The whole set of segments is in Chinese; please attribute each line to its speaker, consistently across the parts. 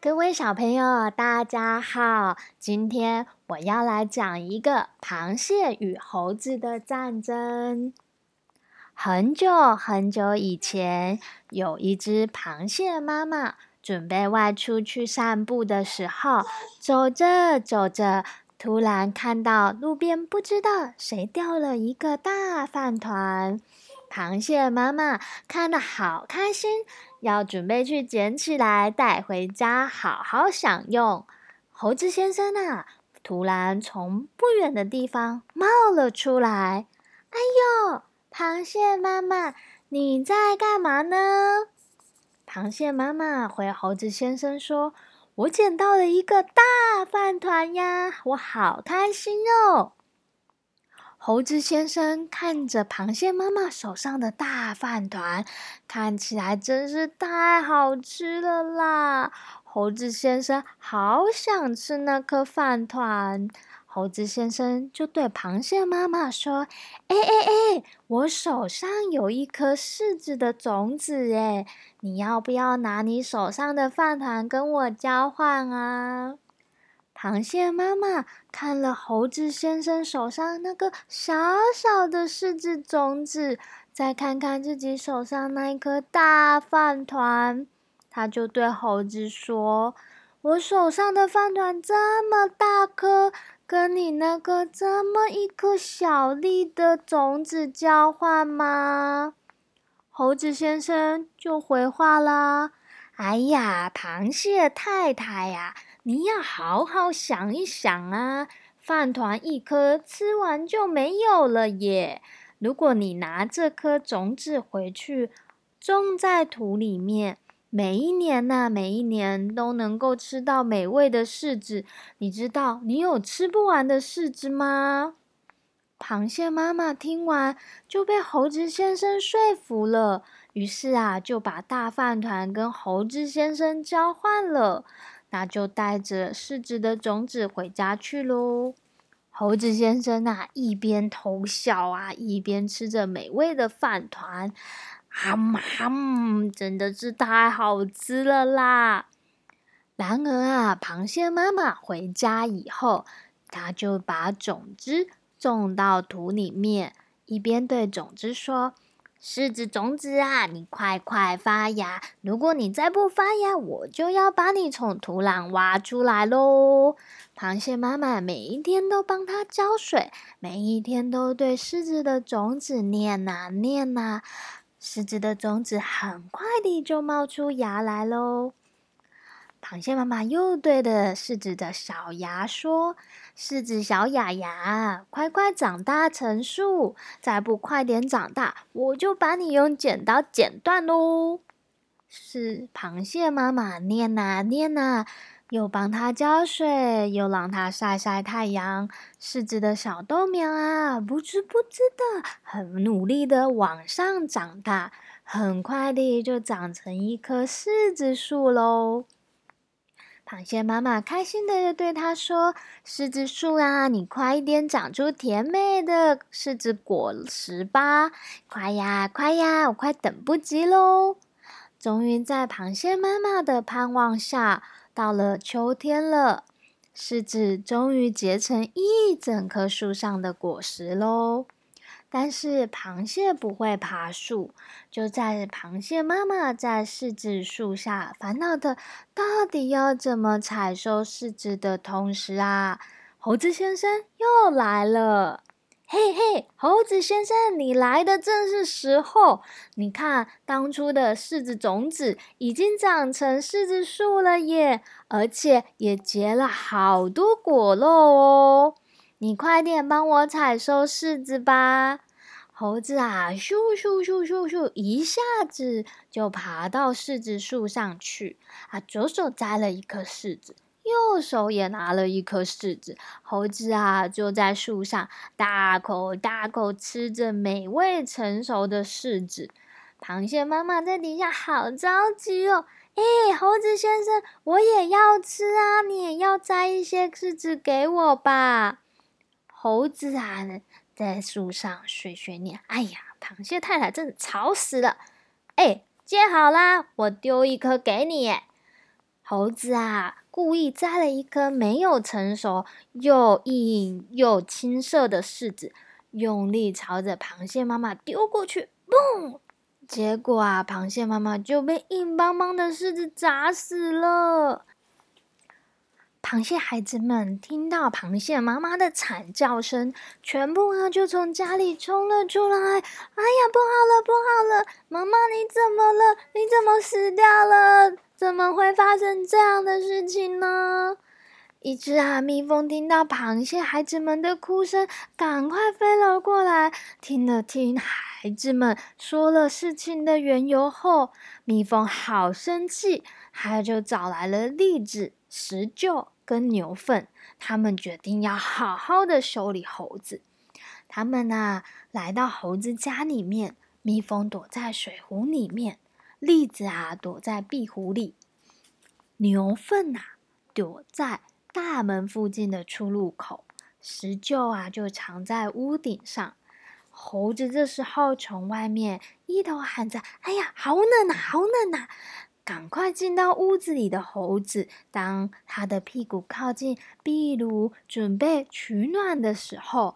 Speaker 1: 各位小朋友，大家好！今天我要来讲一个螃蟹与猴子的战争。很久很久以前，有一只螃蟹妈妈准备外出去散步的时候，走着走着，突然看到路边不知道谁掉了一个大饭团。螃蟹妈妈看得好开心，要准备去捡起来带回家好好享用。猴子先生啊，突然从不远的地方冒了出来。哎呦，螃蟹妈妈，你在干嘛呢？螃蟹妈妈回猴子先生说：“我捡到了一个大饭团呀，我好开心哦。”猴子先生看着螃蟹妈妈手上的大饭团，看起来真是太好吃了啦！猴子先生好想吃那颗饭团。猴子先生就对螃蟹妈妈说：“哎哎哎，我手上有一颗柿子的种子，哎，你要不要拿你手上的饭团跟我交换啊？”螃蟹妈妈看了猴子先生手上那个小小的柿子种子，再看看自己手上那一颗大饭团，他就对猴子说：“我手上的饭团这么大颗，跟你那个这么一颗小粒的种子交换吗？”猴子先生就回话啦：“哎呀，螃蟹太太呀！”你要好好想一想啊！饭团一颗吃完就没有了耶。如果你拿这颗种子回去种在土里面，每一年呐，每一年都能够吃到美味的柿子。你知道你有吃不完的柿子吗？螃蟹妈妈听完就被猴子先生说服了，于是啊，就把大饭团跟猴子先生交换了。那就带着柿子的种子回家去喽。猴子先生啊，一边偷笑啊，一边吃着美味的饭团，哈哈，真的是太好吃了啦！然而啊，螃蟹妈妈回家以后，他就把种子种到土里面，一边对种子说。柿子种子啊，你快快发芽！如果你再不发芽，我就要把你从土壤挖出来喽。螃蟹妈妈每一天都帮它浇水，每一天都对柿子的种子念啊念啊，柿子的种子很快地就冒出芽来喽。螃蟹妈妈又对着柿子的小芽说：“柿子小芽芽，快快长大成树！再不快点长大，我就把你用剪刀剪断喽！”是螃蟹妈妈念呐念呐，又帮它浇水，又让它晒晒太阳。柿子的小豆苗啊，不知不知的，很努力的往上长大，很快的就长成一棵柿子树喽。螃蟹妈妈开心的对它说：“柿子树啊，你快一点长出甜美的柿子果实吧！快呀，快呀，我快等不及喽！”终于在螃蟹妈妈的盼望下，到了秋天了，柿子终于结成一整棵树上的果实喽。但是螃蟹不会爬树，就在螃蟹妈妈在柿子树下烦恼的，到底要怎么采收柿子的同时啊，猴子先生又来了。嘿嘿，猴子先生，你来的正是时候。你看，当初的柿子种子已经长成柿子树了耶，而且也结了好多果肉哦。你快点帮我采收柿子吧！猴子啊，咻咻咻咻咻，一下子就爬到柿子树上去。啊，左手摘了一颗柿子，右手也拿了一颗柿子。猴子啊，就在树上大口大口吃着美味成熟的柿子。螃蟹妈妈在底下好着急哦！哎，猴子先生，我也要吃啊！你也要摘一些柿子给我吧。猴子啊，在树上碎碎念：“哎呀，螃蟹太太真的吵死了！”哎，接好啦，我丢一颗给你。猴子啊，故意摘了一颗没有成熟、又硬又青涩的柿子，用力朝着螃蟹妈妈丢过去，嘣！结果啊，螃蟹妈妈就被硬邦邦的柿子砸死了。螃蟹孩子们听到螃蟹妈妈的惨叫声，全部呢就从家里冲了出来。哎呀，不好了，不好了！妈妈，你怎么了？你怎么死掉了？怎么会发生这样的事情呢？一只啊蜜蜂听到螃蟹孩子们的哭声，赶快飞了过来，听了听孩子们说了事情的缘由后，蜜蜂好生气，它就找来了栗子、石臼跟牛粪，他们决定要好好的修理猴子。他们啊来到猴子家里面，蜜蜂躲在水壶里面。栗子啊，躲在壁虎里；牛粪呐，躲在大门附近的出入口；石臼啊，就藏在屋顶上。猴子这时候从外面一头喊着：“哎呀，好冷啊，好冷啊！”赶快进到屋子里的猴子，当他的屁股靠近壁炉准备取暖的时候，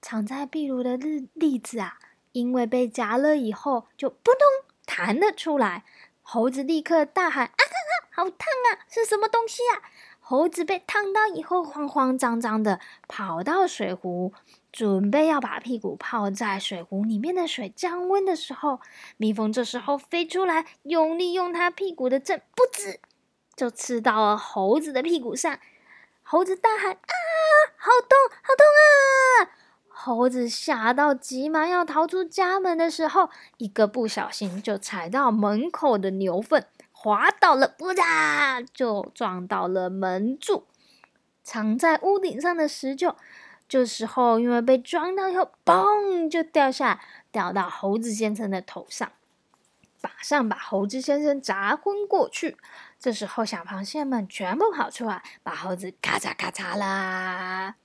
Speaker 1: 藏在壁炉的栗栗子啊，因为被夹了以后，就扑通。弹了出来，猴子立刻大喊：“啊啊啊！好烫啊！是什么东西呀？”猴子被烫到以后，慌慌张张的跑到水壶，准备要把屁股泡在水壶里面的水降温的时候，蜜蜂这时候飞出来，用力用它屁股的针，不止，就刺到了猴子的屁股上。猴子大喊：“啊！好痛，好痛啊！”猴子吓到，急忙要逃出家门的时候，一个不小心就踩到门口的牛粪，滑倒了，不啦，就撞到了门柱。藏在屋顶上的石臼，这时候因为被撞到以后，嘣，就掉下，掉到猴子先生的头上，马上把猴子先生砸昏过去。这时候，小螃蟹们全部跑出来，把猴子咔嚓咔嚓啦。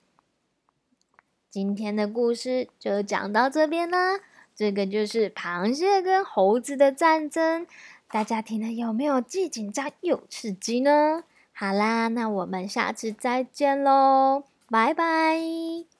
Speaker 1: 今天的故事就讲到这边啦。这个就是螃蟹跟猴子的战争，大家听了有没有既紧张又刺激呢？好啦，那我们下次再见喽，拜拜。